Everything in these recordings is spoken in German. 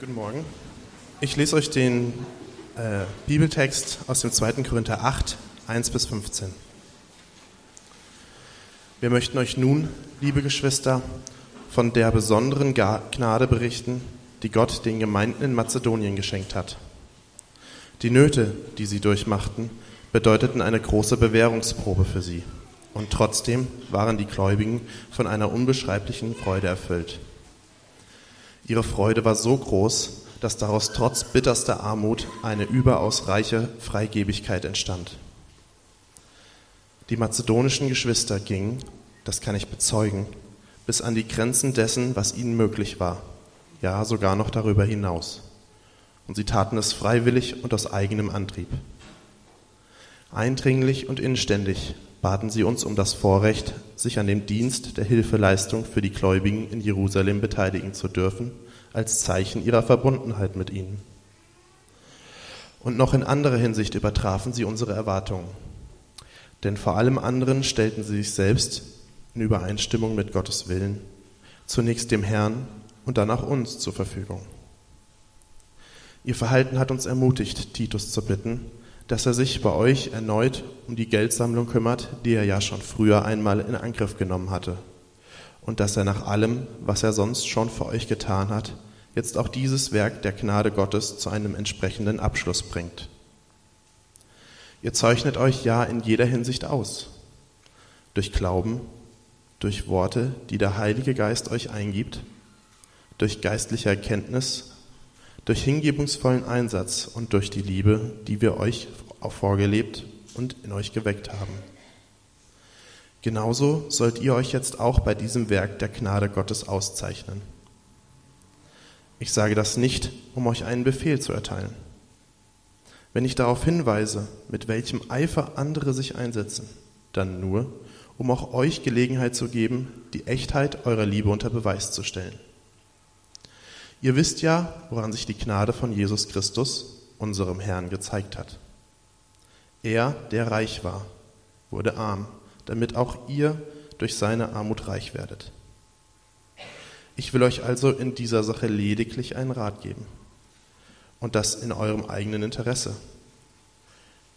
Guten Morgen. Ich lese euch den äh, Bibeltext aus dem 2. Korinther 8, 1 bis 15. Wir möchten euch nun, liebe Geschwister, von der besonderen Gnade berichten, die Gott den Gemeinden in Mazedonien geschenkt hat. Die Nöte, die sie durchmachten, bedeuteten eine große Bewährungsprobe für sie. Und trotzdem waren die Gläubigen von einer unbeschreiblichen Freude erfüllt. Ihre Freude war so groß, dass daraus trotz bitterster Armut eine überaus reiche Freigebigkeit entstand. Die mazedonischen Geschwister gingen, das kann ich bezeugen, bis an die Grenzen dessen, was ihnen möglich war, ja sogar noch darüber hinaus. Und sie taten es freiwillig und aus eigenem Antrieb. Eindringlich und inständig baten sie uns um das Vorrecht, sich an dem Dienst der Hilfeleistung für die Gläubigen in Jerusalem beteiligen zu dürfen, als Zeichen ihrer Verbundenheit mit ihnen. Und noch in anderer Hinsicht übertrafen sie unsere Erwartungen. Denn vor allem anderen stellten sie sich selbst in Übereinstimmung mit Gottes Willen zunächst dem Herrn und dann auch uns zur Verfügung. Ihr Verhalten hat uns ermutigt, Titus zu bitten, dass er sich bei euch erneut um die Geldsammlung kümmert, die er ja schon früher einmal in Angriff genommen hatte. Und dass er nach allem, was er sonst schon für euch getan hat, jetzt auch dieses Werk der Gnade Gottes zu einem entsprechenden Abschluss bringt. Ihr zeichnet euch ja in jeder Hinsicht aus. Durch Glauben, durch Worte, die der Heilige Geist euch eingibt, durch geistliche Erkenntnis durch hingebungsvollen Einsatz und durch die Liebe, die wir euch vorgelebt und in euch geweckt haben. Genauso sollt ihr euch jetzt auch bei diesem Werk der Gnade Gottes auszeichnen. Ich sage das nicht, um euch einen Befehl zu erteilen. Wenn ich darauf hinweise, mit welchem Eifer andere sich einsetzen, dann nur, um auch euch Gelegenheit zu geben, die Echtheit eurer Liebe unter Beweis zu stellen. Ihr wisst ja, woran sich die Gnade von Jesus Christus, unserem Herrn, gezeigt hat. Er, der reich war, wurde arm, damit auch ihr durch seine Armut reich werdet. Ich will euch also in dieser Sache lediglich einen Rat geben. Und das in eurem eigenen Interesse.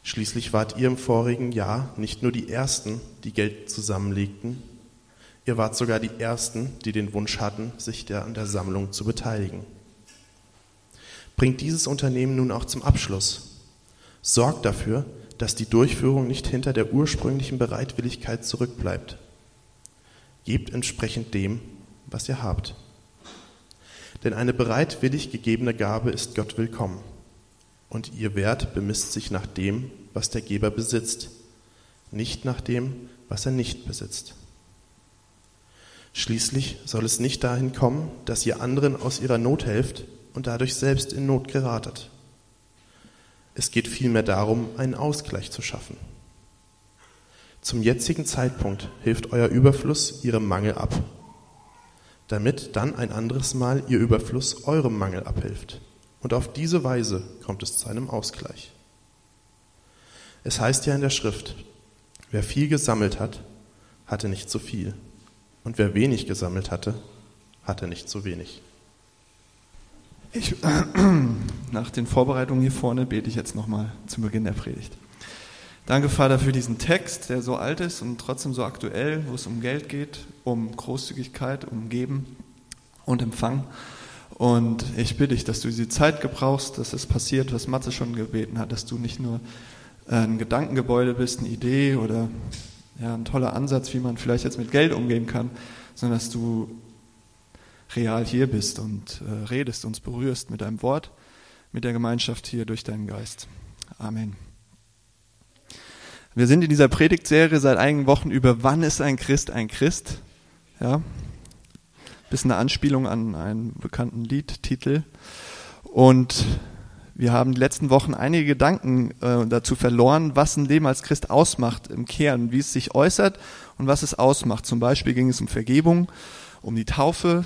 Schließlich wart ihr im vorigen Jahr nicht nur die Ersten, die Geld zusammenlegten, Ihr wart sogar die Ersten, die den Wunsch hatten, sich der, an der Sammlung zu beteiligen. Bringt dieses Unternehmen nun auch zum Abschluss. Sorgt dafür, dass die Durchführung nicht hinter der ursprünglichen Bereitwilligkeit zurückbleibt. Gebt entsprechend dem, was ihr habt. Denn eine bereitwillig gegebene Gabe ist Gott willkommen. Und ihr Wert bemisst sich nach dem, was der Geber besitzt, nicht nach dem, was er nicht besitzt. Schließlich soll es nicht dahin kommen, dass ihr anderen aus ihrer Not helft und dadurch selbst in Not geratet. Es geht vielmehr darum, einen Ausgleich zu schaffen. Zum jetzigen Zeitpunkt hilft euer Überfluss ihrem Mangel ab, damit dann ein anderes Mal ihr Überfluss eurem Mangel abhilft. Und auf diese Weise kommt es zu einem Ausgleich. Es heißt ja in der Schrift, wer viel gesammelt hat, hatte nicht zu viel. Und wer wenig gesammelt hatte, hatte nicht zu wenig. Ich, nach den Vorbereitungen hier vorne bete ich jetzt nochmal zum Beginn der Predigt. Danke, Vater, für diesen Text, der so alt ist und trotzdem so aktuell, wo es um Geld geht, um Großzügigkeit, um Geben und Empfang. Und ich bitte dich, dass du diese Zeit gebrauchst, dass es passiert, was Matze schon gebeten hat, dass du nicht nur ein Gedankengebäude bist, eine Idee oder ja, ein toller Ansatz, wie man vielleicht jetzt mit Geld umgehen kann, sondern dass du real hier bist und äh, redest, uns berührst mit deinem Wort, mit der Gemeinschaft hier durch deinen Geist. Amen. Wir sind in dieser Predigtserie seit einigen Wochen über Wann ist ein Christ ein Christ? Ja. Bisschen eine Anspielung an einen bekannten Liedtitel. Und wir haben die letzten Wochen einige Gedanken äh, dazu verloren, was ein Leben als Christ ausmacht im Kern, wie es sich äußert und was es ausmacht. Zum Beispiel ging es um Vergebung, um die Taufe,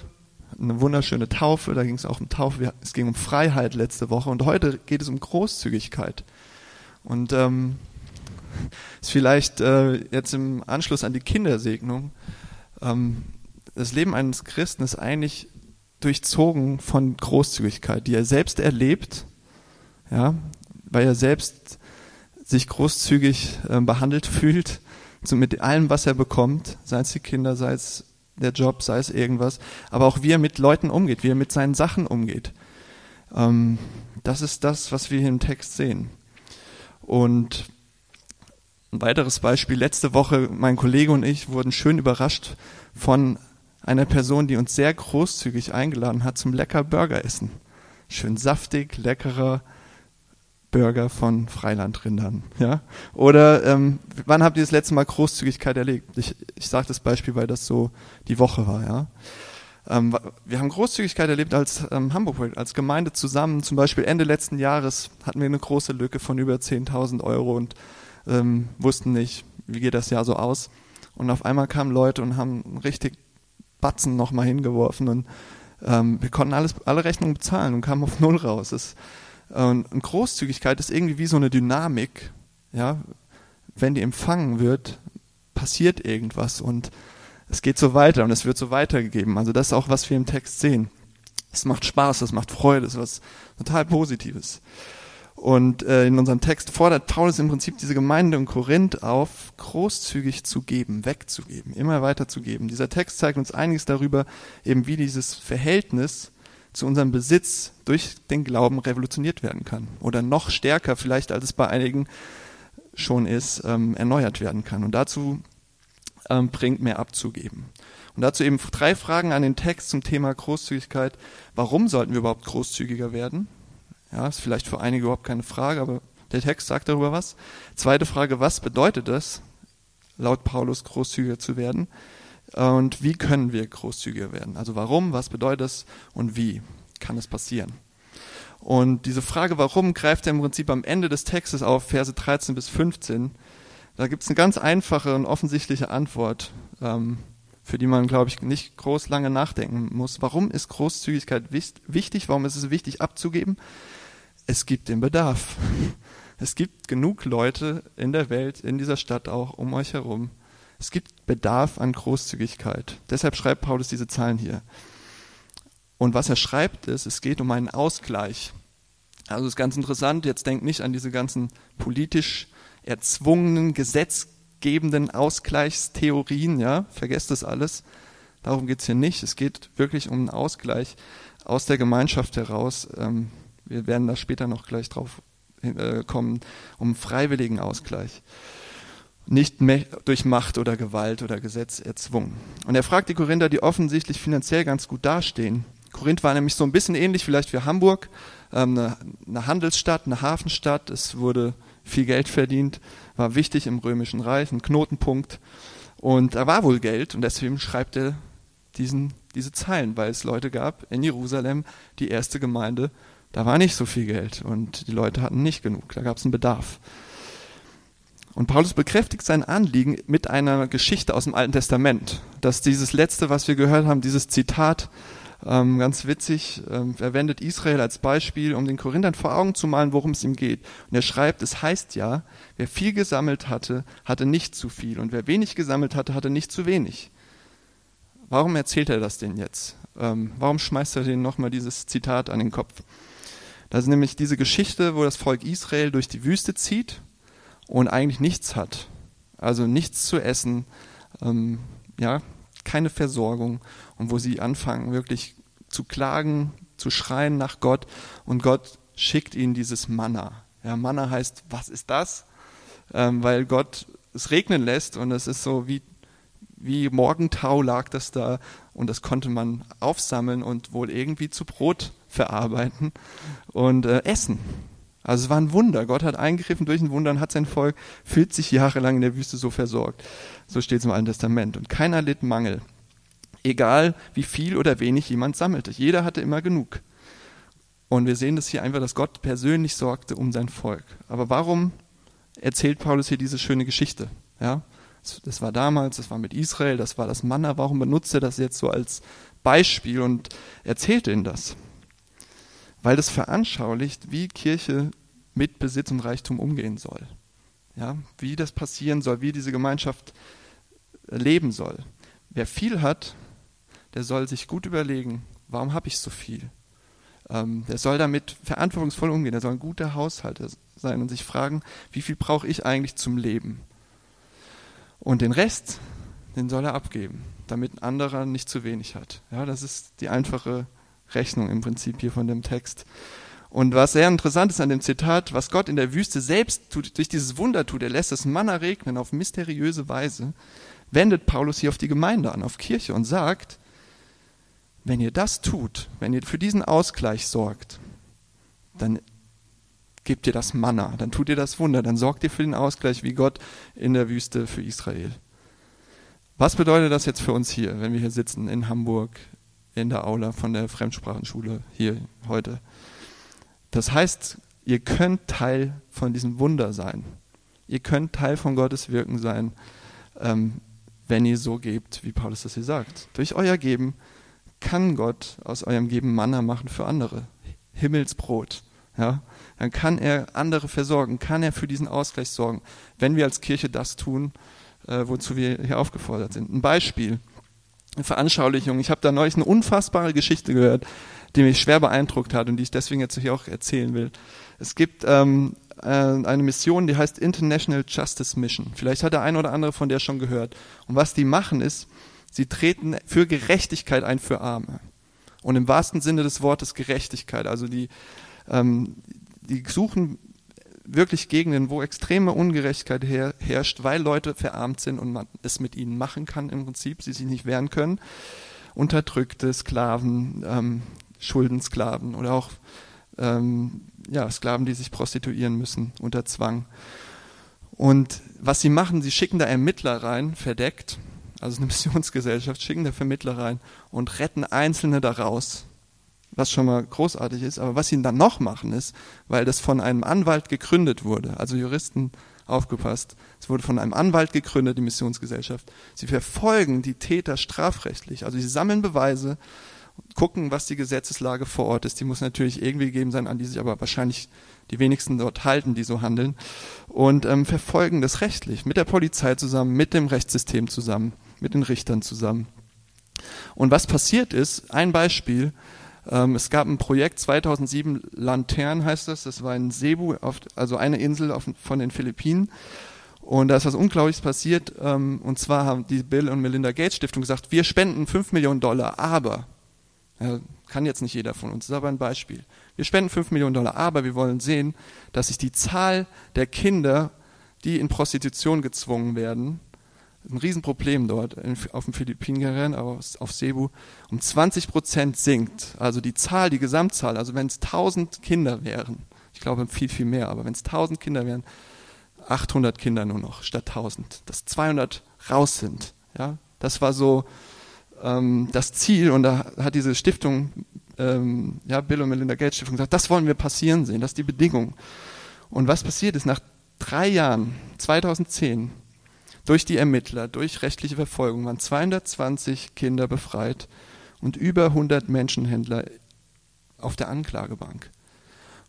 eine wunderschöne Taufe, da ging es auch um Taufe, es ging um Freiheit letzte Woche und heute geht es um Großzügigkeit. Und ähm, ist vielleicht äh, jetzt im Anschluss an die Kindersegnung, ähm, das Leben eines Christen ist eigentlich durchzogen von Großzügigkeit, die er selbst erlebt, ja, weil er selbst sich großzügig äh, behandelt fühlt, so mit allem, was er bekommt, sei es die Kinder, sei es der Job, sei es irgendwas, aber auch wie er mit Leuten umgeht, wie er mit seinen Sachen umgeht. Ähm, das ist das, was wir hier im Text sehen. Und ein weiteres Beispiel, letzte Woche, mein Kollege und ich wurden schön überrascht von einer Person, die uns sehr großzügig eingeladen hat zum lecker Burger essen. Schön saftig, leckerer Burger von Freilandrindern. Ja? Oder ähm, wann habt ihr das letzte Mal Großzügigkeit erlebt? Ich, ich sage das Beispiel, weil das so die Woche war. Ja? Ähm, wir haben Großzügigkeit erlebt als ähm, Hamburg, als Gemeinde zusammen. Zum Beispiel Ende letzten Jahres hatten wir eine große Lücke von über 10.000 Euro und ähm, wussten nicht, wie geht das Jahr so aus. Und auf einmal kamen Leute und haben richtig Batzen nochmal hingeworfen und ähm, wir konnten alles, alle Rechnungen bezahlen und kamen auf Null raus. Das, und Großzügigkeit ist irgendwie wie so eine Dynamik. Ja, wenn die empfangen wird, passiert irgendwas und es geht so weiter und es wird so weitergegeben. Also das ist auch, was wir im Text sehen. Es macht Spaß, es macht Freude, es ist was total Positives. Und äh, in unserem Text fordert Paulus im Prinzip diese Gemeinde in Korinth auf, großzügig zu geben, wegzugeben, immer weiter zu geben. Dieser Text zeigt uns einiges darüber, eben wie dieses Verhältnis zu unserem Besitz durch den Glauben revolutioniert werden kann. Oder noch stärker vielleicht, als es bei einigen schon ist, ähm, erneuert werden kann. Und dazu ähm, bringt mehr abzugeben. Und dazu eben drei Fragen an den Text zum Thema Großzügigkeit. Warum sollten wir überhaupt großzügiger werden? Ja, ist vielleicht für einige überhaupt keine Frage, aber der Text sagt darüber was. Zweite Frage, was bedeutet es, laut Paulus großzügiger zu werden? Und wie können wir großzügiger werden? Also warum, was bedeutet es und wie kann es passieren? Und diese Frage, warum, greift er im Prinzip am Ende des Textes auf, Verse 13 bis 15. Da gibt es eine ganz einfache und offensichtliche Antwort, ähm, für die man, glaube ich, nicht groß lange nachdenken muss. Warum ist Großzügigkeit wichtig? Warum ist es wichtig abzugeben? es gibt den Bedarf. Es gibt genug Leute in der Welt, in dieser Stadt auch, um euch herum. Es gibt Bedarf an Großzügigkeit. Deshalb schreibt Paulus diese Zahlen hier. Und was er schreibt ist, es geht um einen Ausgleich. Also ist ganz interessant, jetzt denkt nicht an diese ganzen politisch erzwungenen, gesetzgebenden Ausgleichstheorien, ja, vergesst das alles. Darum geht es hier nicht. Es geht wirklich um einen Ausgleich aus der Gemeinschaft heraus. Ähm, wir werden da später noch gleich drauf äh, kommen, um freiwilligen Ausgleich. Nicht durch Macht oder Gewalt oder Gesetz erzwungen. Und er fragt die Korinther, die offensichtlich finanziell ganz gut dastehen. Korinth war nämlich so ein bisschen ähnlich vielleicht wie Hamburg, ähm, eine, Handelsstadt, eine Hafenstadt. Es wurde viel Geld verdient, war wichtig im Römischen Reich, ein Knotenpunkt. Und da war wohl Geld und deswegen schreibt er diesen, diese Zeilen, weil es Leute gab in Jerusalem, die erste Gemeinde, da war nicht so viel Geld und die Leute hatten nicht genug, da gab es einen Bedarf. Und Paulus bekräftigt sein Anliegen mit einer Geschichte aus dem Alten Testament, dass dieses letzte, was wir gehört haben, dieses Zitat, ähm, ganz witzig, ähm, verwendet Israel als Beispiel, um den Korinthern vor Augen zu malen, worum es ihm geht. Und er schreibt, es heißt ja, wer viel gesammelt hatte, hatte nicht zu viel und wer wenig gesammelt hatte, hatte nicht zu wenig. Warum erzählt er das denn jetzt? Ähm, warum schmeißt er denen nochmal dieses Zitat an den Kopf? Das ist nämlich diese Geschichte, wo das Volk Israel durch die Wüste zieht und eigentlich nichts hat. Also nichts zu essen, ähm, ja, keine Versorgung und wo sie anfangen wirklich zu klagen, zu schreien nach Gott und Gott schickt ihnen dieses Manna. Ja, Manna heißt, was ist das? Ähm, weil Gott es regnen lässt und es ist so wie, wie Morgentau lag das da und das konnte man aufsammeln und wohl irgendwie zu Brot verarbeiten und äh, essen. Also es war ein Wunder. Gott hat eingegriffen durch ein Wunder und hat sein Volk 40 Jahre lang in der Wüste so versorgt. So steht es im Alten Testament. Und keiner litt Mangel. Egal wie viel oder wenig jemand sammelte. Jeder hatte immer genug. Und wir sehen das hier einfach, dass Gott persönlich sorgte um sein Volk. Aber warum erzählt Paulus hier diese schöne Geschichte? Ja, das war damals, das war mit Israel, das war das Manna. Warum benutzt er das jetzt so als Beispiel und erzählt ihnen das? Weil das veranschaulicht, wie Kirche mit Besitz und Reichtum umgehen soll. Ja, wie das passieren soll, wie diese Gemeinschaft leben soll. Wer viel hat, der soll sich gut überlegen, Warum habe ich so viel? Ähm, der soll damit verantwortungsvoll umgehen. Er soll ein guter Haushalter sein und sich fragen, wie viel brauche ich eigentlich zum Leben? Und den Rest, den soll er abgeben, damit ein anderer nicht zu wenig hat. Ja, das ist die einfache Rechnung im Prinzip hier von dem Text. Und was sehr interessant ist an dem Zitat, was Gott in der Wüste selbst tut, durch dieses Wunder tut, er lässt das Manna regnen auf mysteriöse Weise, wendet Paulus hier auf die Gemeinde an, auf Kirche und sagt, wenn ihr das tut, wenn ihr für diesen Ausgleich sorgt, dann gebt ihr das Manna, dann tut ihr das Wunder, dann sorgt ihr für den Ausgleich wie Gott in der Wüste für Israel. Was bedeutet das jetzt für uns hier, wenn wir hier sitzen in Hamburg, in der Aula von der Fremdsprachenschule hier heute? Das heißt, ihr könnt Teil von diesem Wunder sein. Ihr könnt Teil von Gottes Wirken sein, ähm, wenn ihr so gebt, wie Paulus das hier sagt. Durch euer Geben kann Gott aus eurem Geben Manna machen für andere. Himmelsbrot. Ja, dann kann er andere versorgen, kann er für diesen Ausgleich sorgen, wenn wir als Kirche das tun, äh, wozu wir hier aufgefordert sind. Ein Beispiel, Veranschaulichung. Ich habe da neulich eine unfassbare Geschichte gehört, die mich schwer beeindruckt hat und die ich deswegen jetzt hier auch erzählen will. Es gibt ähm, äh, eine Mission, die heißt International Justice Mission. Vielleicht hat der eine oder andere von der schon gehört. Und was die machen ist, sie treten für Gerechtigkeit ein für Arme. Und im wahrsten Sinne des Wortes Gerechtigkeit. Also die, ähm, die suchen wirklich Gegenden, wo extreme Ungerechtigkeit her, herrscht, weil Leute verarmt sind und man es mit ihnen machen kann im Prinzip, sie sich nicht wehren können. Unterdrückte Sklaven, ähm, Schuldensklaven oder auch ähm, ja, Sklaven, die sich prostituieren müssen unter Zwang. Und was sie machen, sie schicken da Ermittler rein, verdeckt, also eine Missionsgesellschaft, schicken da Vermittler rein und retten Einzelne daraus was schon mal großartig ist. Aber was sie dann noch machen ist, weil das von einem Anwalt gegründet wurde, also Juristen aufgepasst, es wurde von einem Anwalt gegründet, die Missionsgesellschaft. Sie verfolgen die Täter strafrechtlich, also sie sammeln Beweise, gucken, was die Gesetzeslage vor Ort ist. Die muss natürlich irgendwie gegeben sein, an die sich aber wahrscheinlich die wenigsten dort halten, die so handeln, und ähm, verfolgen das rechtlich mit der Polizei zusammen, mit dem Rechtssystem zusammen, mit den Richtern zusammen. Und was passiert ist, ein Beispiel, ähm, es gab ein Projekt 2007, Lantern heißt das, das war in Cebu, auf, also eine Insel auf, von den Philippinen. Und da ist was Unglaubliches passiert. Ähm, und zwar haben die Bill und Melinda Gates Stiftung gesagt, wir spenden 5 Millionen Dollar, aber, ja, kann jetzt nicht jeder von uns, das ist aber ein Beispiel. Wir spenden 5 Millionen Dollar, aber wir wollen sehen, dass sich die Zahl der Kinder, die in Prostitution gezwungen werden, ein Riesenproblem dort auf dem Philippinen, aber auf Cebu, um 20 Prozent sinkt. Also die Zahl, die Gesamtzahl, also wenn es 1000 Kinder wären, ich glaube viel, viel mehr, aber wenn es 1000 Kinder wären, 800 Kinder nur noch statt 1000, dass 200 raus sind. Ja, das war so ähm, das Ziel und da hat diese Stiftung, ähm, ja, Bill und Melinda Gates Stiftung gesagt, das wollen wir passieren sehen, das ist die Bedingung. Und was passiert ist, nach drei Jahren, 2010, durch die Ermittler, durch rechtliche Verfolgung waren 220 Kinder befreit und über 100 Menschenhändler auf der Anklagebank.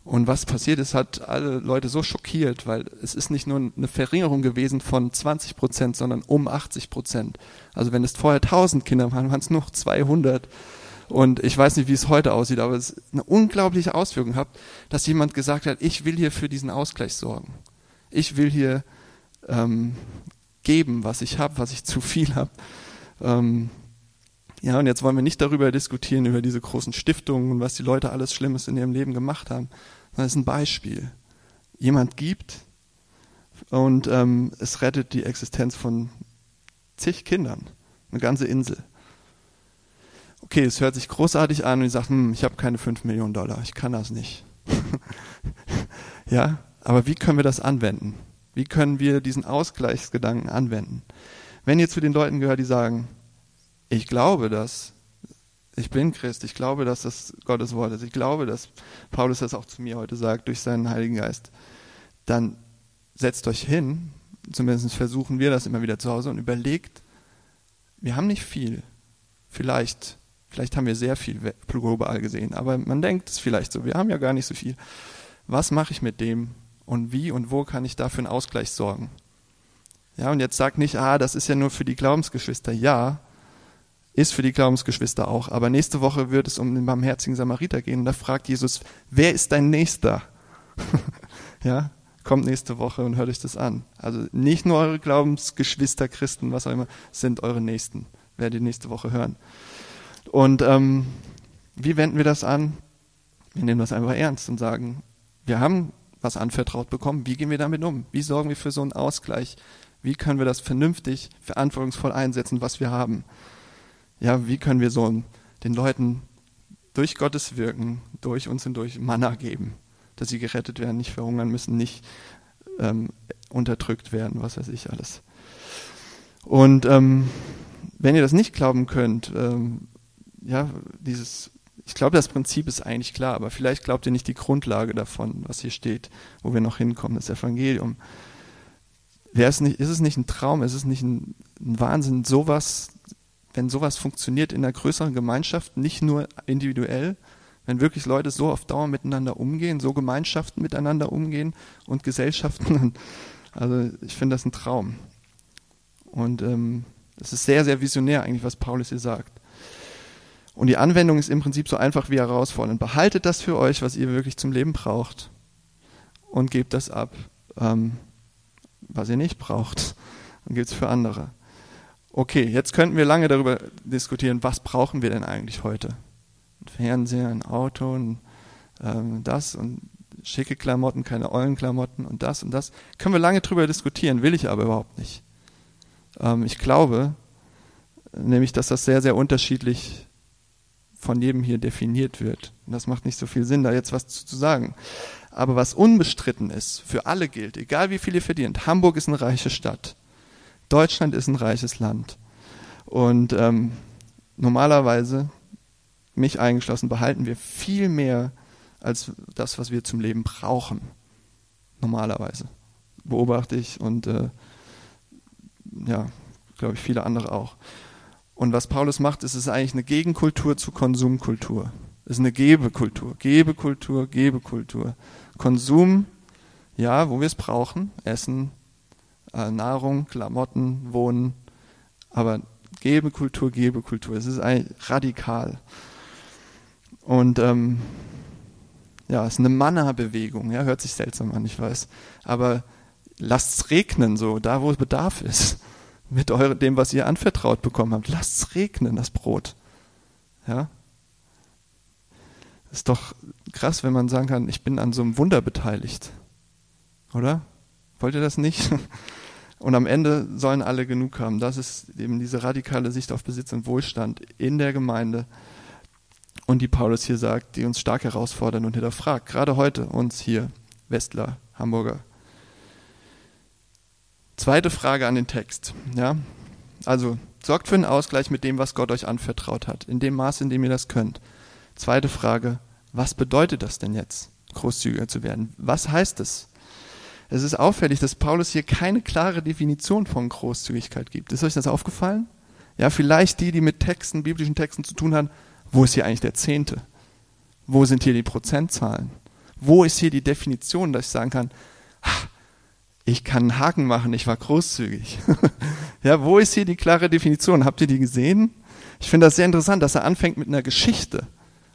Und was passiert ist, hat alle Leute so schockiert, weil es ist nicht nur eine Verringerung gewesen von 20 Prozent, sondern um 80 Prozent. Also wenn es vorher 1000 Kinder waren, waren es noch 200. Und ich weiß nicht, wie es heute aussieht, aber es eine unglaubliche Auswirkung hat, dass jemand gesagt hat, ich will hier für diesen Ausgleich sorgen. Ich will hier ähm, geben, was ich habe, was ich zu viel habe. Ähm, ja, und jetzt wollen wir nicht darüber diskutieren, über diese großen Stiftungen und was die Leute alles Schlimmes in ihrem Leben gemacht haben, es ist ein Beispiel. Jemand gibt und ähm, es rettet die Existenz von zig Kindern, eine ganze Insel. Okay, es hört sich großartig an und ich sage, hm, ich habe keine 5 Millionen Dollar, ich kann das nicht. ja, aber wie können wir das anwenden? Wie können wir diesen Ausgleichsgedanken anwenden? Wenn ihr zu den Leuten gehört, die sagen, ich glaube das, ich bin Christ, ich glaube, dass das Gottes Wort ist, ich glaube, dass Paulus das auch zu mir heute sagt durch seinen Heiligen Geist, dann setzt euch hin, zumindest versuchen wir das immer wieder zu Hause und überlegt, wir haben nicht viel, vielleicht, vielleicht haben wir sehr viel global gesehen, aber man denkt es vielleicht so, wir haben ja gar nicht so viel. Was mache ich mit dem, und wie und wo kann ich dafür einen Ausgleich sorgen. Ja, und jetzt sag nicht, ah, das ist ja nur für die Glaubensgeschwister. Ja, ist für die Glaubensgeschwister auch. Aber nächste Woche wird es um den barmherzigen Samariter gehen. Und da fragt Jesus, wer ist dein Nächster? ja, kommt nächste Woche und hört euch das an. Also nicht nur eure Glaubensgeschwister, Christen, was auch immer, sind eure Nächsten. Werdet ihr nächste Woche hören. Und ähm, wie wenden wir das an? Wir nehmen das einfach ernst und sagen, wir haben was anvertraut bekommen. Wie gehen wir damit um? Wie sorgen wir für so einen Ausgleich? Wie können wir das vernünftig, verantwortungsvoll einsetzen, was wir haben? Ja, wie können wir so den Leuten durch Gottes Wirken, durch uns hindurch Manna geben, dass sie gerettet werden, nicht verhungern müssen, nicht ähm, unterdrückt werden, was weiß ich alles. Und ähm, wenn ihr das nicht glauben könnt, ähm, ja, dieses, ich glaube, das Prinzip ist eigentlich klar, aber vielleicht glaubt ihr nicht die Grundlage davon, was hier steht, wo wir noch hinkommen, das Evangelium. Wäre es nicht, ist es nicht ein Traum, ist es nicht ein, ein Wahnsinn, sowas, wenn sowas funktioniert in einer größeren Gemeinschaft, nicht nur individuell, wenn wirklich Leute so auf Dauer miteinander umgehen, so Gemeinschaften miteinander umgehen und Gesellschaften, also ich finde das ein Traum. Und ähm, es ist sehr, sehr visionär eigentlich, was Paulus hier sagt. Und die Anwendung ist im Prinzip so einfach wie herausfordernd. Behaltet das für euch, was ihr wirklich zum Leben braucht und gebt das ab. Ähm, was ihr nicht braucht, und gibt es für andere. Okay, jetzt könnten wir lange darüber diskutieren, was brauchen wir denn eigentlich heute? Ein Fernseher, ein Auto, ein, ähm, das und schicke Klamotten, keine Eulenklamotten und das und das. Können wir lange darüber diskutieren, will ich aber überhaupt nicht. Ähm, ich glaube nämlich, dass das sehr, sehr unterschiedlich von jedem hier definiert wird. Und das macht nicht so viel Sinn, da jetzt was zu, sagen. Aber was unbestritten ist, für alle gilt, egal wie viel ihr verdient, Hamburg ist eine reiche Stadt. Deutschland ist ein reiches Land. Und ähm, normalerweise, mich eingeschlossen, behalten wir viel mehr als das, was wir zum Leben brauchen. Normalerweise. Beobachte ich und äh, ja, glaube ich, viele andere auch. Und was Paulus macht, ist es eigentlich eine Gegenkultur zu Konsumkultur. Es ist eine Gebekultur, Gebekultur, Gebekultur. Konsum, ja, wo wir es brauchen, Essen, äh, Nahrung, Klamotten, Wohnen, aber Gebekultur, Gebekultur. Es ist eigentlich radikal. Und ähm, ja, es ist eine Manna-Bewegung. Ja, hört sich seltsam an, ich weiß. Aber lasst es regnen, so da, wo Bedarf ist, mit eure, dem, was ihr anvertraut bekommen habt. Lasst es regnen, das Brot. Ja, ist doch krass, wenn man sagen kann, ich bin an so einem Wunder beteiligt. Oder? Wollt ihr das nicht? Und am Ende sollen alle genug haben. Das ist eben diese radikale Sicht auf Besitz und Wohlstand in der Gemeinde. Und die Paulus hier sagt, die uns stark herausfordern und hinterfragt. Gerade heute uns hier, Westler, Hamburger. Zweite Frage an den Text. Ja? Also, sorgt für einen Ausgleich mit dem, was Gott euch anvertraut hat. In dem Maß, in dem ihr das könnt. Zweite Frage, was bedeutet das denn jetzt, großzügiger zu werden? Was heißt es? Es ist auffällig, dass Paulus hier keine klare Definition von Großzügigkeit gibt. Ist euch das aufgefallen? Ja, vielleicht die, die mit Texten, biblischen Texten zu tun haben. Wo ist hier eigentlich der Zehnte? Wo sind hier die Prozentzahlen? Wo ist hier die Definition, dass ich sagen kann, ich kann einen Haken machen, ich war großzügig. ja, wo ist hier die klare Definition? Habt ihr die gesehen? Ich finde das sehr interessant, dass er anfängt mit einer Geschichte.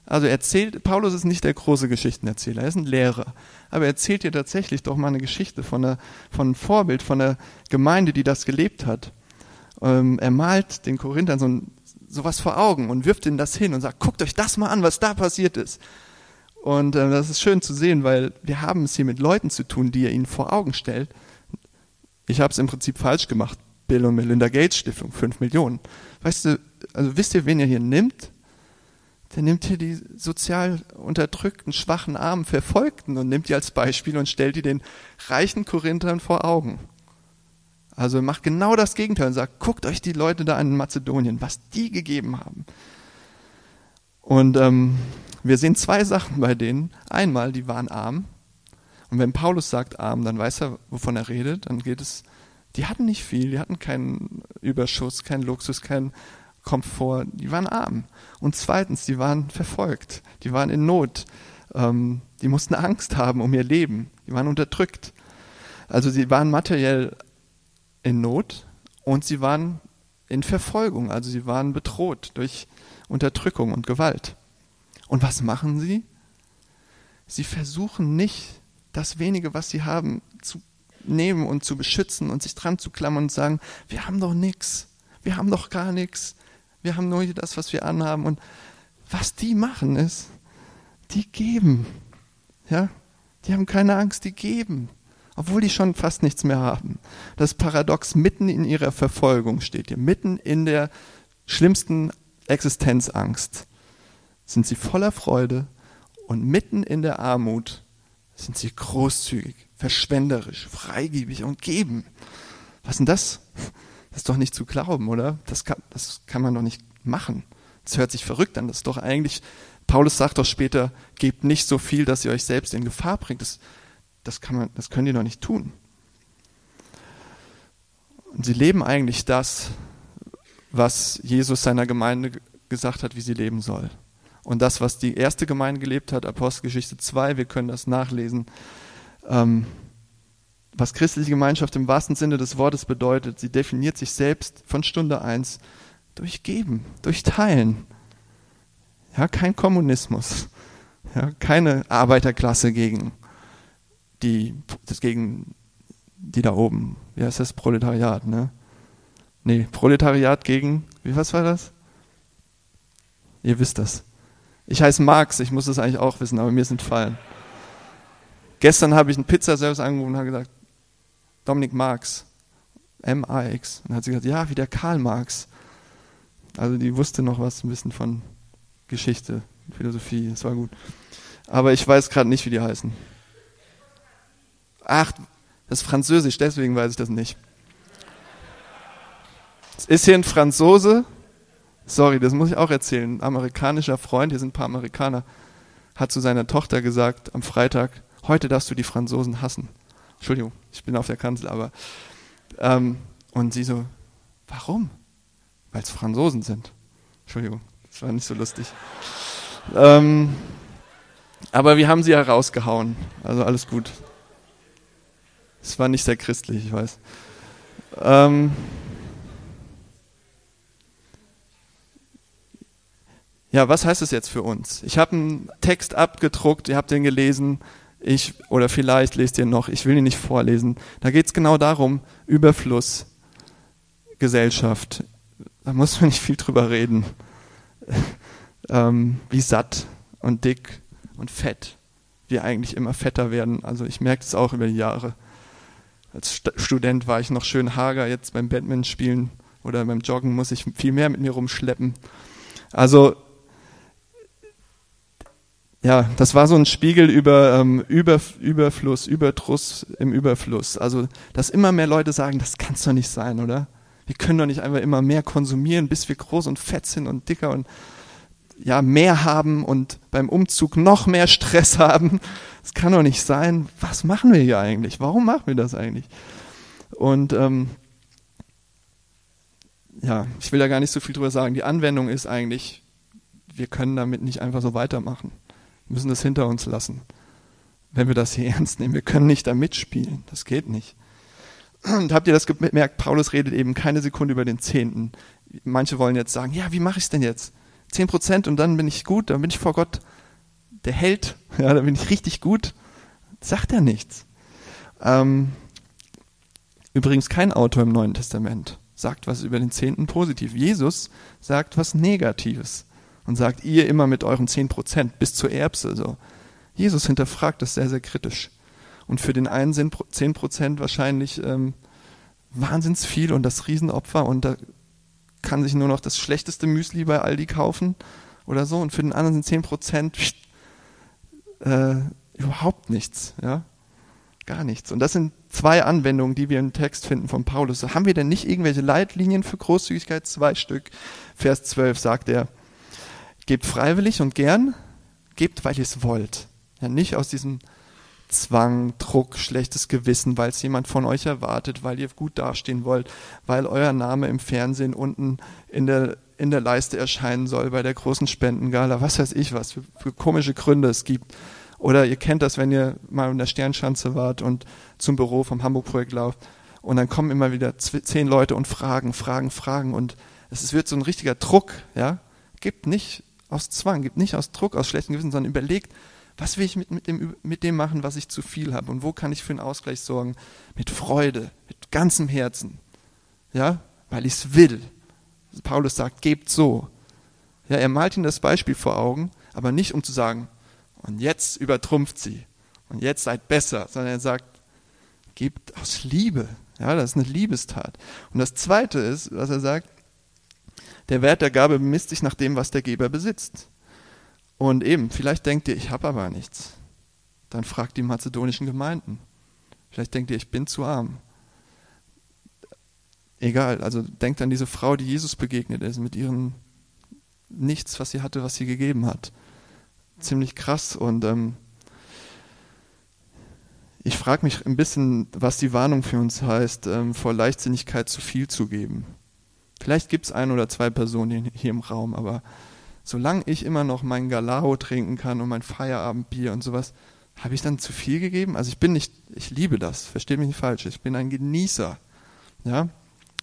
Also erzählt, Paulus ist nicht der große Geschichtenerzähler, er ist ein Lehrer. Aber er erzählt dir tatsächlich doch mal eine Geschichte von, einer, von einem Vorbild, von einer Gemeinde, die das gelebt hat. Ähm, er malt den Korinthern so ein, sowas vor Augen und wirft ihnen das hin und sagt, guckt euch das mal an, was da passiert ist. Und äh, das ist schön zu sehen, weil wir haben es hier mit Leuten zu tun, die er ihnen vor Augen stellt. Ich habe es im Prinzip falsch gemacht. Bill und Melinda Gates Stiftung, fünf Millionen. Weißt du, also wisst ihr, wen ihr hier nimmt? der nimmt hier die sozial unterdrückten, schwachen, armen, Verfolgten und nimmt die als Beispiel und stellt die den reichen Korinthern vor Augen. Also macht genau das Gegenteil und sagt, guckt euch die Leute da in Mazedonien, was die gegeben haben. Und ähm, wir sehen zwei Sachen bei denen. Einmal, die waren arm. Und wenn Paulus sagt arm, dann weiß er, wovon er redet. Dann geht es, die hatten nicht viel, die hatten keinen Überschuss, keinen Luxus, keinen Komfort, die waren arm. Und zweitens, die waren verfolgt, die waren in Not, ähm, die mussten Angst haben um ihr Leben, die waren unterdrückt. Also sie waren materiell in Not und sie waren in Verfolgung, also sie waren bedroht durch Unterdrückung und Gewalt. Und was machen sie? Sie versuchen nicht, das wenige, was sie haben, zu nehmen und zu beschützen und sich dran zu klammern und sagen, wir haben doch nichts, wir haben doch gar nichts, wir haben nur das, was wir anhaben. Und was die machen ist, die geben. Ja, die haben keine Angst, die geben obwohl die schon fast nichts mehr haben. Das Paradox mitten in ihrer Verfolgung steht hier, mitten in der schlimmsten Existenzangst sind sie voller Freude und mitten in der Armut sind sie großzügig, verschwenderisch, freigebig und geben. Was ist denn das? Das ist doch nicht zu glauben, oder? Das kann, das kann man doch nicht machen. Das hört sich verrückt an. Das ist doch eigentlich, Paulus sagt doch später, gebt nicht so viel, dass ihr euch selbst in Gefahr bringt. Das, das, kann man, das können die noch nicht tun. Und sie leben eigentlich das, was Jesus seiner Gemeinde gesagt hat, wie sie leben soll. Und das, was die erste Gemeinde gelebt hat, Apostelgeschichte 2, wir können das nachlesen, ähm, was christliche Gemeinschaft im wahrsten Sinne des Wortes bedeutet, sie definiert sich selbst von Stunde 1 durch Geben, durch Teilen. Ja, kein Kommunismus, ja, keine Arbeiterklasse gegen die, das gegen die da oben. Wie heißt das? Proletariat, ne? Nee, Proletariat gegen, wie was war das? Ihr wisst das. Ich heiße Marx, ich muss das eigentlich auch wissen, aber mir ist entfallen. Gestern habe ich einen Pizzaservice angerufen und habe gesagt, Dominik Marx, M-A-X. Und dann hat sie gesagt, ja, wie der Karl Marx. Also die wusste noch was ein bisschen von Geschichte, Philosophie, das war gut. Aber ich weiß gerade nicht, wie die heißen. Ach, das ist Französisch, deswegen weiß ich das nicht. Es ist hier ein Franzose, sorry, das muss ich auch erzählen, ein amerikanischer Freund, hier sind ein paar Amerikaner, hat zu seiner Tochter gesagt am Freitag, heute darfst du die Franzosen hassen. Entschuldigung, ich bin auf der Kanzel, aber ähm, und sie so, warum? Weil es Franzosen sind. Entschuldigung, das war nicht so lustig. Ähm, aber wir haben sie herausgehauen, also alles gut. Es war nicht sehr christlich, ich weiß. Ähm ja, was heißt es jetzt für uns? Ich habe einen Text abgedruckt, ihr habt den gelesen, ich oder vielleicht lest ihr noch, ich will ihn nicht vorlesen. Da geht es genau darum, Überfluss, Gesellschaft. Da muss man nicht viel drüber reden. ähm, wie satt und dick und fett wir eigentlich immer fetter werden. Also ich merke es auch über die Jahre als Student war ich noch schön hager, jetzt beim Badminton spielen oder beim Joggen muss ich viel mehr mit mir rumschleppen. Also ja, das war so ein Spiegel über ähm, über, Überfluss, Überdruss im Überfluss. Also, dass immer mehr Leute sagen, das kann doch nicht sein, oder? Wir können doch nicht einfach immer mehr konsumieren, bis wir groß und fett sind und dicker und ja, mehr haben und beim Umzug noch mehr Stress haben. Das kann doch nicht sein. Was machen wir hier eigentlich? Warum machen wir das eigentlich? Und ähm, ja, ich will da gar nicht so viel drüber sagen. Die Anwendung ist eigentlich, wir können damit nicht einfach so weitermachen. Wir müssen das hinter uns lassen. Wenn wir das hier ernst nehmen, wir können nicht da mitspielen. Das geht nicht. Und habt ihr das gemerkt? Paulus redet eben keine Sekunde über den Zehnten. Manche wollen jetzt sagen, ja, wie mache ich es denn jetzt? 10 Prozent und dann bin ich gut, dann bin ich vor Gott der Held, ja, dann bin ich richtig gut. Sagt er nichts. Ähm, übrigens kein Autor im Neuen Testament sagt was über den Zehnten positiv. Jesus sagt was Negatives und sagt, ihr immer mit euren 10 Prozent bis zur Erbse. So. Jesus hinterfragt das sehr, sehr kritisch. Und für den einen sind 10 Prozent wahrscheinlich ähm, wahnsinns viel und das Riesenopfer und da kann sich nur noch das schlechteste Müsli bei Aldi kaufen oder so und für den anderen sind 10 Prozent äh, überhaupt nichts, ja, gar nichts. Und das sind zwei Anwendungen, die wir im Text finden von Paulus. Haben wir denn nicht irgendwelche Leitlinien für Großzügigkeit? Zwei Stück. Vers 12 sagt er, gebt freiwillig und gern, gebt, weil ihr es wollt. Ja, nicht aus diesem Zwang, Druck, schlechtes Gewissen, weil es jemand von euch erwartet, weil ihr gut dastehen wollt, weil euer Name im Fernsehen unten in der, in der Leiste erscheinen soll bei der großen Spendengala, was weiß ich was, für, für komische Gründe es gibt. Oder ihr kennt das, wenn ihr mal in der Sternschanze wart und zum Büro vom Hamburg-Projekt lauft Und dann kommen immer wieder zehn Leute und fragen, fragen, fragen. Und es wird so ein richtiger Druck, ja. Gibt nicht aus Zwang, gibt nicht aus Druck, aus schlechtem Gewissen, sondern überlegt, was will ich mit, mit, dem, mit dem machen, was ich zu viel habe? Und wo kann ich für einen Ausgleich sorgen? Mit Freude, mit ganzem Herzen. Ja, weil ich es will. Paulus sagt, gebt so. Ja, er malt ihnen das Beispiel vor Augen, aber nicht um zu sagen, und jetzt übertrumpft sie und jetzt seid besser, sondern er sagt, gebt aus Liebe. Ja, das ist eine Liebestat. Und das zweite ist, was er sagt, der Wert der Gabe bemisst sich nach dem, was der Geber besitzt. Und eben, vielleicht denkt ihr, ich habe aber nichts. Dann fragt die mazedonischen Gemeinden. Vielleicht denkt ihr, ich bin zu arm. Egal, also denkt an diese Frau, die Jesus begegnet ist, mit ihrem Nichts, was sie hatte, was sie gegeben hat. Ziemlich krass. Und ähm, ich frage mich ein bisschen, was die Warnung für uns heißt, ähm, vor Leichtsinnigkeit zu viel zu geben. Vielleicht gibt es ein oder zwei Personen hier im Raum, aber solange ich immer noch mein Galao trinken kann und mein Feierabendbier und sowas, habe ich dann zu viel gegeben? Also ich bin nicht, ich liebe das, versteht mich nicht falsch, ich bin ein Genießer. Ja?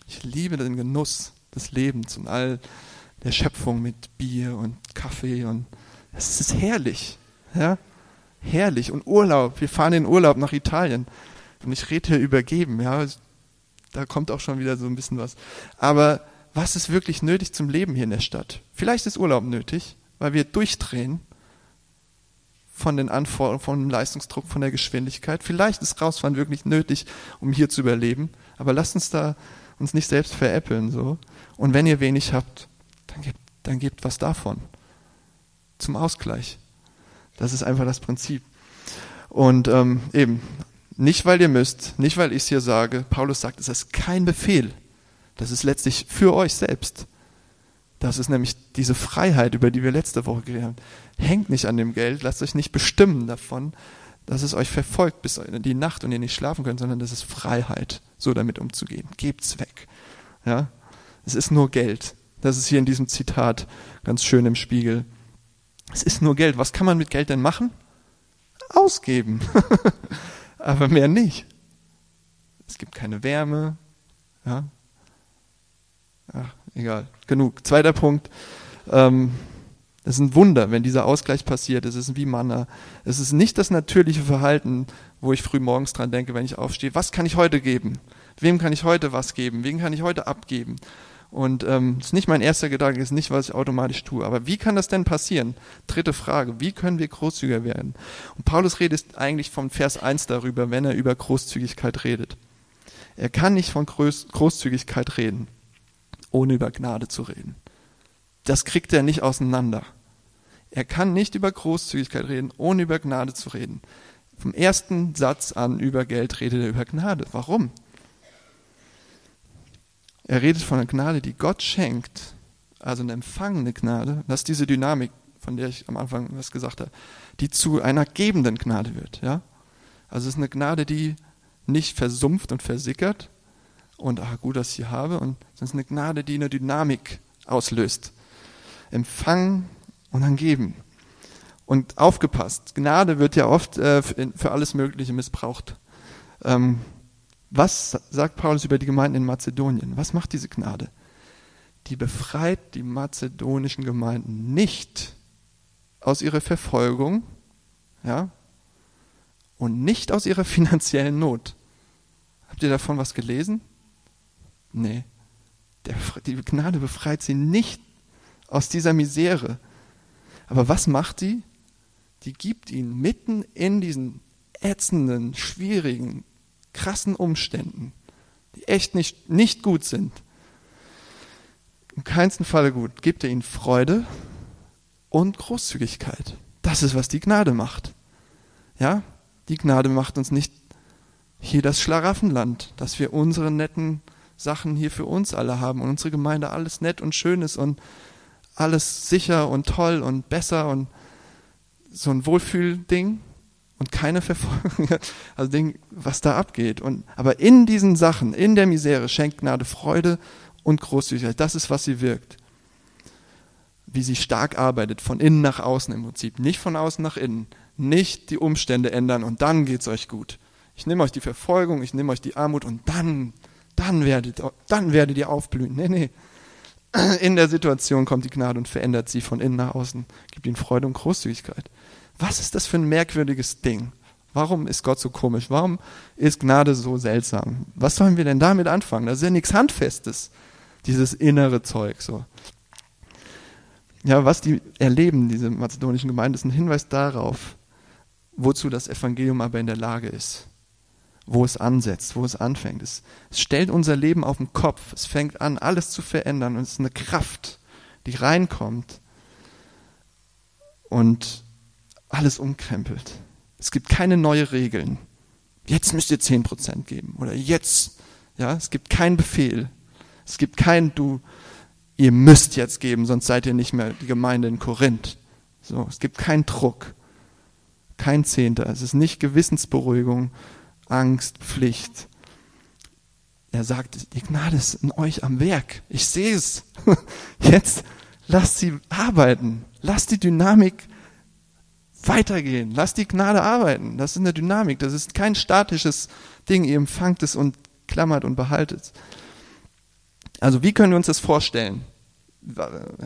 Ich liebe den Genuss des Lebens und all der Schöpfung mit Bier und Kaffee und es ist herrlich. Ja? Herrlich. Und Urlaub. Wir fahren in Urlaub nach Italien. Und ich rede hier übergeben, ja. Da kommt auch schon wieder so ein bisschen was. Aber was ist wirklich nötig zum Leben hier in der Stadt? Vielleicht ist Urlaub nötig, weil wir durchdrehen von den Anforderungen, vom Leistungsdruck, von der Geschwindigkeit. Vielleicht ist Rausfahren wirklich nötig, um hier zu überleben. Aber lasst uns da uns nicht selbst veräppeln, so. Und wenn ihr wenig habt, dann gebt, dann gebt was davon. Zum Ausgleich. Das ist einfach das Prinzip. Und ähm, eben, nicht weil ihr müsst, nicht weil ich es hier sage, Paulus sagt, es ist kein Befehl. Das ist letztlich für euch selbst. Das ist nämlich diese Freiheit, über die wir letzte Woche geredet haben. Hängt nicht an dem Geld, lasst euch nicht bestimmen davon, dass es euch verfolgt bis in die Nacht und ihr nicht schlafen könnt, sondern das ist Freiheit, so damit umzugehen. Gebt's weg. Ja? Es ist nur Geld. Das ist hier in diesem Zitat ganz schön im Spiegel. Es ist nur Geld. Was kann man mit Geld denn machen? Ausgeben. Aber mehr nicht. Es gibt keine Wärme. Ja, Ach, egal, genug. Zweiter Punkt. Ähm, es ist ein Wunder, wenn dieser Ausgleich passiert. Es ist wie Manna. Es ist nicht das natürliche Verhalten, wo ich früh morgens dran denke, wenn ich aufstehe. Was kann ich heute geben? Wem kann ich heute was geben? Wem kann ich heute abgeben? Und ähm, ist nicht mein erster Gedanke, ist nicht, was ich automatisch tue. Aber wie kann das denn passieren? Dritte Frage, wie können wir großzügiger werden? Und Paulus redet eigentlich vom Vers 1 darüber, wenn er über Großzügigkeit redet. Er kann nicht von Großzügigkeit reden ohne über Gnade zu reden. Das kriegt er nicht auseinander. Er kann nicht über Großzügigkeit reden, ohne über Gnade zu reden. Vom ersten Satz an über Geld redet er über Gnade. Warum? Er redet von einer Gnade, die Gott schenkt, also eine empfangene Gnade. Das ist diese Dynamik, von der ich am Anfang was gesagt habe, die zu einer gebenden Gnade wird. Ja? Also es ist eine Gnade, die nicht versumpft und versickert, und ah, gut, dass ich sie habe. Und das ist eine Gnade, die eine Dynamik auslöst. Empfangen und dann geben. Und aufgepasst, Gnade wird ja oft äh, für alles Mögliche missbraucht. Ähm, was sagt Paulus über die Gemeinden in Mazedonien? Was macht diese Gnade? Die befreit die mazedonischen Gemeinden nicht aus ihrer Verfolgung, ja, und nicht aus ihrer finanziellen Not. Habt ihr davon was gelesen? Nee, der, die Gnade befreit sie nicht aus dieser Misere. Aber was macht sie? Die gibt ihn mitten in diesen ätzenden, schwierigen, krassen Umständen, die echt nicht, nicht gut sind. Im keinsten Falle gut. Gibt er ihnen Freude und Großzügigkeit. Das ist, was die Gnade macht. Ja? Die Gnade macht uns nicht hier das Schlaraffenland, dass wir unsere netten Sachen hier für uns alle haben und unsere Gemeinde alles nett und schön ist und alles sicher und toll und besser und so ein Wohlfühlding und keine Verfolgung, also Ding, was da abgeht. Und, aber in diesen Sachen, in der Misere schenkt Gnade Freude und Großzügigkeit. Das ist, was sie wirkt. Wie sie stark arbeitet, von innen nach außen im Prinzip. Nicht von außen nach innen. Nicht die Umstände ändern und dann geht's euch gut. Ich nehme euch die Verfolgung, ich nehme euch die Armut und dann, dann werdet, dann werdet ihr aufblühen. Nee, nee. In der Situation kommt die Gnade und verändert sie von innen nach außen, gibt ihnen Freude und Großzügigkeit. Was ist das für ein merkwürdiges Ding? Warum ist Gott so komisch? Warum ist Gnade so seltsam? Was sollen wir denn damit anfangen? Das ist ja nichts Handfestes, dieses innere Zeug so. Ja, was die erleben, diese mazedonischen Gemeinden, ist ein Hinweis darauf, wozu das Evangelium aber in der Lage ist. Wo es ansetzt, wo es anfängt. Es, es stellt unser Leben auf den Kopf. Es fängt an, alles zu verändern. Und es ist eine Kraft, die reinkommt und alles umkrempelt. Es gibt keine neuen Regeln. Jetzt müsst ihr 10% geben. Oder jetzt. Ja, es gibt keinen Befehl. Es gibt kein, du, ihr müsst jetzt geben, sonst seid ihr nicht mehr die Gemeinde in Korinth. So, es gibt keinen Druck, kein Zehnter. Es ist nicht Gewissensberuhigung, Angst, Pflicht. Er sagt, die Gnade ist in euch am Werk. Ich sehe es. Jetzt lasst sie arbeiten. Lasst die Dynamik weitergehen. Lasst die Gnade arbeiten. Das ist eine Dynamik. Das ist kein statisches Ding. Ihr empfangt es und klammert und behaltet. Also wie können wir uns das vorstellen?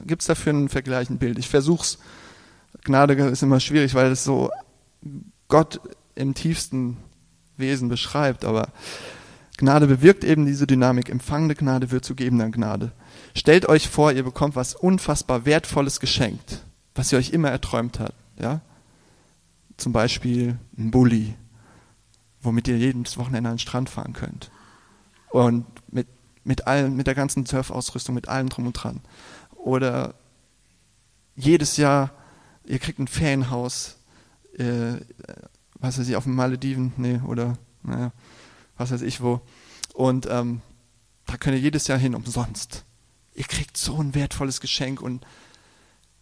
Gibt es dafür ein Vergleich, ein Bild? Ich versuche es. Gnade ist immer schwierig, weil es so Gott im tiefsten Wesen beschreibt. Aber Gnade bewirkt eben diese Dynamik. Empfangende Gnade wird zu gebender Gnade. Stellt euch vor, ihr bekommt was unfassbar Wertvolles geschenkt, was ihr euch immer erträumt habt. Ja? Zum Beispiel ein Bulli, womit ihr jedes Wochenende an den Strand fahren könnt. Und mit, mit, allen, mit der ganzen Surfausrüstung, mit allem drum und dran. Oder jedes Jahr, ihr kriegt ein Ferienhaus, äh, was weiß ich, auf den Malediven, nee, oder naja, was weiß ich wo. Und ähm, da könnt ihr jedes Jahr hin, umsonst. Ihr kriegt so ein wertvolles Geschenk und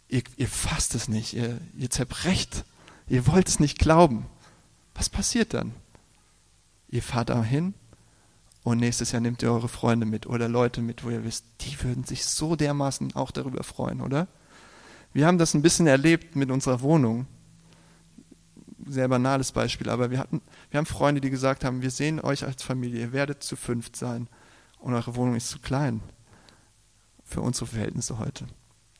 ihr, ihr fasst es nicht, ihr, ihr zerbrecht Ihr wollt es nicht glauben. Was passiert dann? Ihr fahrt da hin und nächstes Jahr nehmt ihr eure Freunde mit oder Leute mit, wo ihr wisst, die würden sich so dermaßen auch darüber freuen, oder? Wir haben das ein bisschen erlebt mit unserer Wohnung. Sehr banales Beispiel, aber wir hatten, wir haben Freunde, die gesagt haben, wir sehen euch als Familie, ihr werdet zu fünft sein und eure Wohnung ist zu klein für unsere Verhältnisse heute.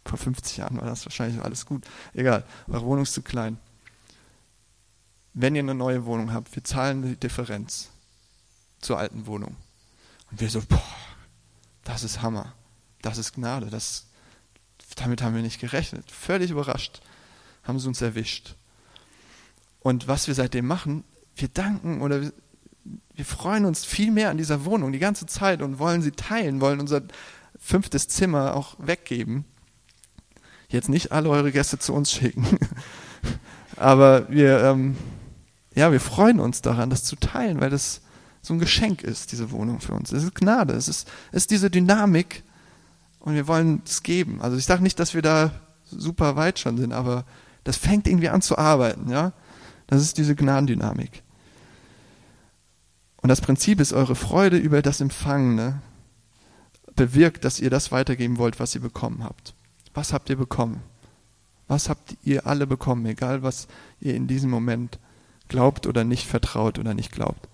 Vor 50 Jahren war das wahrscheinlich alles gut. Egal, eure Wohnung ist zu klein wenn ihr eine neue Wohnung habt, wir zahlen die Differenz zur alten Wohnung. Und wir so, boah, das ist Hammer, das ist Gnade, das, damit haben wir nicht gerechnet. Völlig überrascht haben sie uns erwischt. Und was wir seitdem machen, wir danken oder wir, wir freuen uns viel mehr an dieser Wohnung die ganze Zeit und wollen sie teilen, wollen unser fünftes Zimmer auch weggeben. Jetzt nicht alle eure Gäste zu uns schicken, aber wir, ähm, ja, wir freuen uns daran, das zu teilen, weil das so ein Geschenk ist, diese Wohnung für uns. Es ist Gnade, es ist, es ist diese Dynamik und wir wollen es geben. Also ich sage nicht, dass wir da super weit schon sind, aber das fängt irgendwie an zu arbeiten, ja. Das ist diese Gnadendynamik. Und das Prinzip ist, eure Freude über das Empfangene bewirkt, dass ihr das weitergeben wollt, was ihr bekommen habt. Was habt ihr bekommen? Was habt ihr alle bekommen, egal was ihr in diesem Moment glaubt oder nicht vertraut oder nicht glaubt.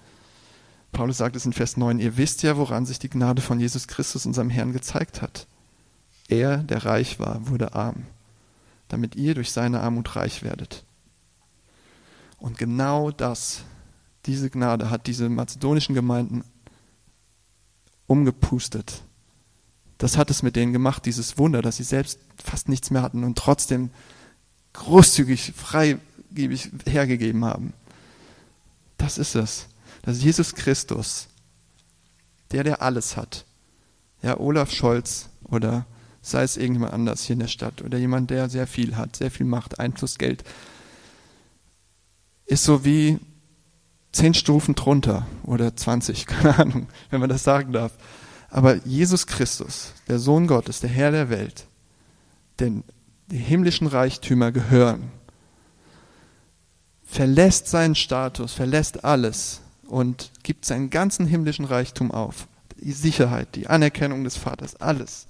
Paulus sagt es in Vers 9, ihr wisst ja, woran sich die Gnade von Jesus Christus, unserem Herrn, gezeigt hat. Er, der reich war, wurde arm, damit ihr durch seine Armut reich werdet. Und genau das, diese Gnade hat diese mazedonischen Gemeinden umgepustet. Das hat es mit denen gemacht, dieses Wunder, dass sie selbst fast nichts mehr hatten und trotzdem großzügig, freigebig hergegeben haben. Das ist es. Das ist Jesus Christus. Der, der alles hat. Ja, Olaf Scholz oder sei es irgendjemand anders hier in der Stadt oder jemand, der sehr viel hat, sehr viel Macht, Einfluss, Geld, ist so wie zehn Stufen drunter oder 20, keine Ahnung, wenn man das sagen darf. Aber Jesus Christus, der Sohn Gottes, der Herr der Welt, denn die himmlischen Reichtümer gehören verlässt seinen Status, verlässt alles und gibt seinen ganzen himmlischen Reichtum auf. Die Sicherheit, die Anerkennung des Vaters, alles.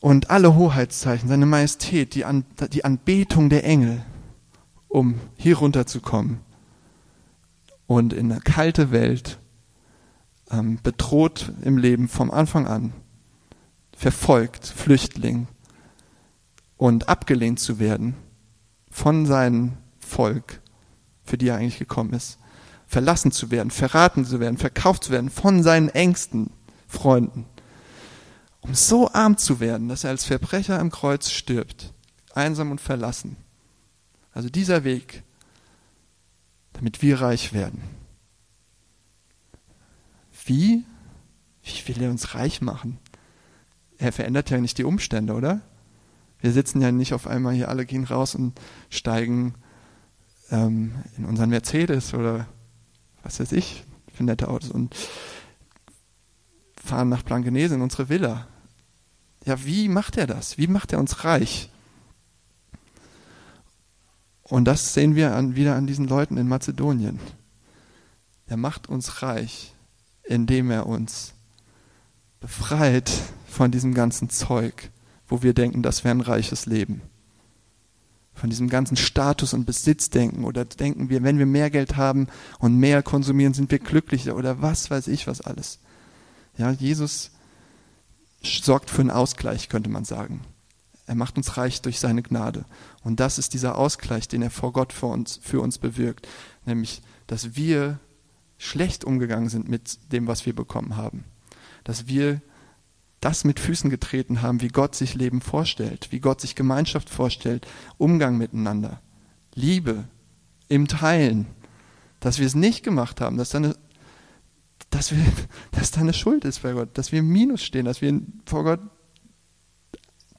Und alle Hoheitszeichen, seine Majestät, die, An die Anbetung der Engel, um hier runterzukommen und in eine kalte Welt, ähm, bedroht im Leben vom Anfang an, verfolgt, Flüchtling und abgelehnt zu werden von seinem Volk, für die er eigentlich gekommen ist, verlassen zu werden, verraten zu werden, verkauft zu werden von seinen engsten Freunden, um so arm zu werden, dass er als Verbrecher am Kreuz stirbt, einsam und verlassen. Also dieser Weg, damit wir reich werden. Wie? Wie will er uns reich machen? Er verändert ja nicht die Umstände, oder? Wir sitzen ja nicht auf einmal hier, alle gehen raus und steigen ähm, in unseren Mercedes oder was weiß ich für nette Autos und fahren nach Blankenese in unsere Villa. Ja, wie macht er das? Wie macht er uns reich? Und das sehen wir an, wieder an diesen Leuten in Mazedonien. Er macht uns reich, indem er uns befreit von diesem ganzen Zeug, wo wir denken, das wäre ein reiches Leben. Von diesem ganzen Status- und Besitzdenken oder denken wir, wenn wir mehr Geld haben und mehr konsumieren, sind wir glücklicher oder was weiß ich was alles. Ja, Jesus sorgt für einen Ausgleich, könnte man sagen. Er macht uns reich durch seine Gnade. Und das ist dieser Ausgleich, den er vor Gott für uns, für uns bewirkt. Nämlich, dass wir schlecht umgegangen sind mit dem, was wir bekommen haben. Dass wir das mit Füßen getreten haben, wie Gott sich Leben vorstellt, wie Gott sich Gemeinschaft vorstellt, Umgang miteinander, Liebe im Teilen, dass wir es nicht gemacht haben, dass da eine, dass wir, dass da Schuld ist bei Gott, dass wir im Minus stehen, dass wir vor Gott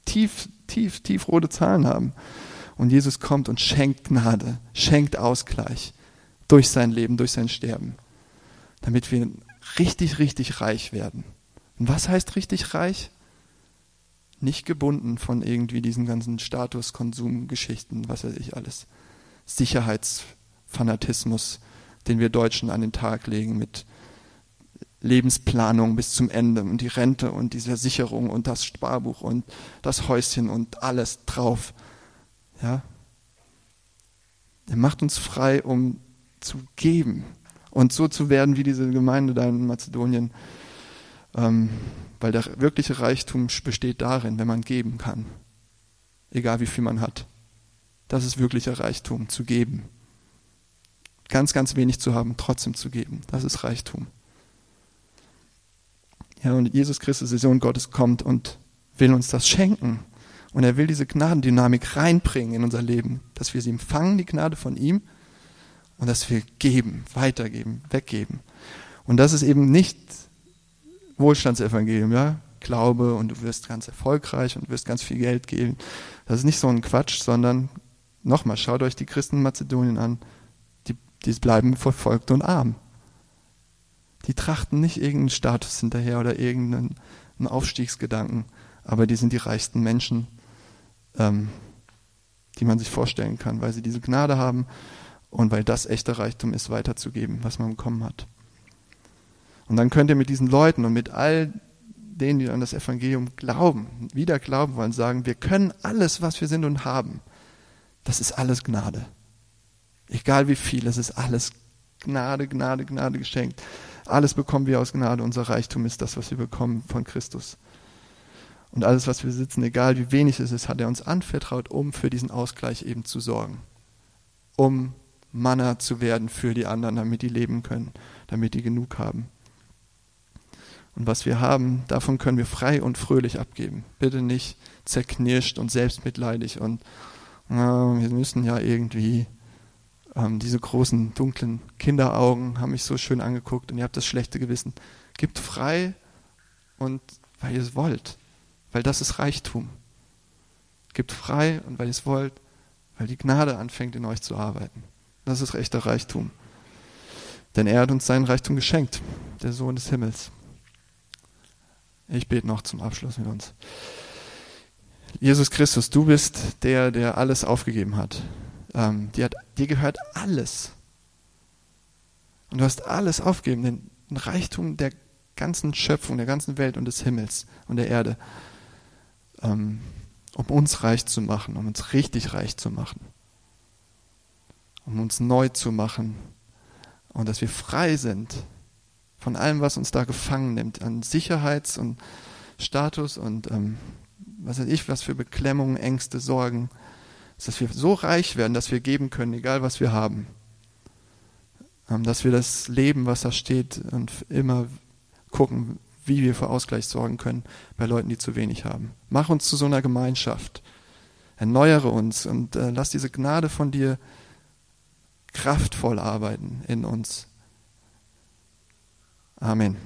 tief, tief, tief rote Zahlen haben. Und Jesus kommt und schenkt Gnade, schenkt Ausgleich durch sein Leben, durch sein Sterben, damit wir richtig, richtig reich werden. Und was heißt richtig reich? Nicht gebunden von irgendwie diesen ganzen Status, Konsum, Geschichten, was weiß ich alles. Sicherheitsfanatismus, den wir Deutschen an den Tag legen mit Lebensplanung bis zum Ende und die Rente und die Versicherung und das Sparbuch und das Häuschen und alles drauf. Ja? Er macht uns frei, um zu geben und so zu werden wie diese Gemeinde da in Mazedonien. Ähm, weil der wirkliche Reichtum besteht darin, wenn man geben kann. Egal wie viel man hat. Das ist wirklicher Reichtum, zu geben. Ganz, ganz wenig zu haben, trotzdem zu geben. Das ist Reichtum. Ja, und Jesus Christus, der Sohn Gottes, kommt und will uns das schenken. Und er will diese Gnadendynamik reinbringen in unser Leben, dass wir sie empfangen, die Gnade von ihm, und dass wir geben, weitergeben, weggeben. Und das ist eben nicht Wohlstandsevangelium, ja, Glaube und du wirst ganz erfolgreich und wirst ganz viel Geld geben. Das ist nicht so ein Quatsch, sondern nochmal, schaut euch die Christen in Mazedonien an, die, die bleiben verfolgt und arm. Die trachten nicht irgendeinen Status hinterher oder irgendeinen Aufstiegsgedanken, aber die sind die reichsten Menschen, ähm, die man sich vorstellen kann, weil sie diese Gnade haben und weil das echter Reichtum ist, weiterzugeben, was man bekommen hat. Und dann könnt ihr mit diesen Leuten und mit all denen, die an das Evangelium glauben, wieder glauben wollen, sagen, wir können alles, was wir sind und haben. Das ist alles Gnade. Egal wie viel, es ist alles Gnade, Gnade, Gnade geschenkt. Alles bekommen wir aus Gnade. Unser Reichtum ist das, was wir bekommen von Christus. Und alles, was wir sitzen, egal wie wenig es ist, hat er uns anvertraut, um für diesen Ausgleich eben zu sorgen. Um Manna zu werden für die anderen, damit die leben können, damit die genug haben. Und was wir haben, davon können wir frei und fröhlich abgeben. Bitte nicht zerknirscht und selbstmitleidig und äh, wir müssen ja irgendwie ähm, diese großen dunklen Kinderaugen haben mich so schön angeguckt und ihr habt das schlechte Gewissen. Gebt frei und weil ihr es wollt, weil das ist Reichtum. Gebt frei und weil ihr es wollt, weil die Gnade anfängt in euch zu arbeiten. Das ist echter Reichtum. Denn er hat uns seinen Reichtum geschenkt, der Sohn des Himmels. Ich bete noch zum Abschluss mit uns. Jesus Christus, du bist der, der alles aufgegeben hat. Ähm, dir, hat dir gehört alles. Und du hast alles aufgegeben, den, den Reichtum der ganzen Schöpfung, der ganzen Welt und des Himmels und der Erde, ähm, um uns reich zu machen, um uns richtig reich zu machen, um uns neu zu machen, Und dass wir frei sind von allem, was uns da gefangen nimmt, an Sicherheits- und Status und ähm, was weiß ich, was für Beklemmungen, Ängste, Sorgen, dass wir so reich werden, dass wir geben können, egal was wir haben. Ähm, dass wir das Leben, was da steht, und immer gucken, wie wir für Ausgleich sorgen können bei Leuten, die zu wenig haben. Mach uns zu so einer Gemeinschaft. Erneuere uns und äh, lass diese Gnade von dir kraftvoll arbeiten in uns. Amen.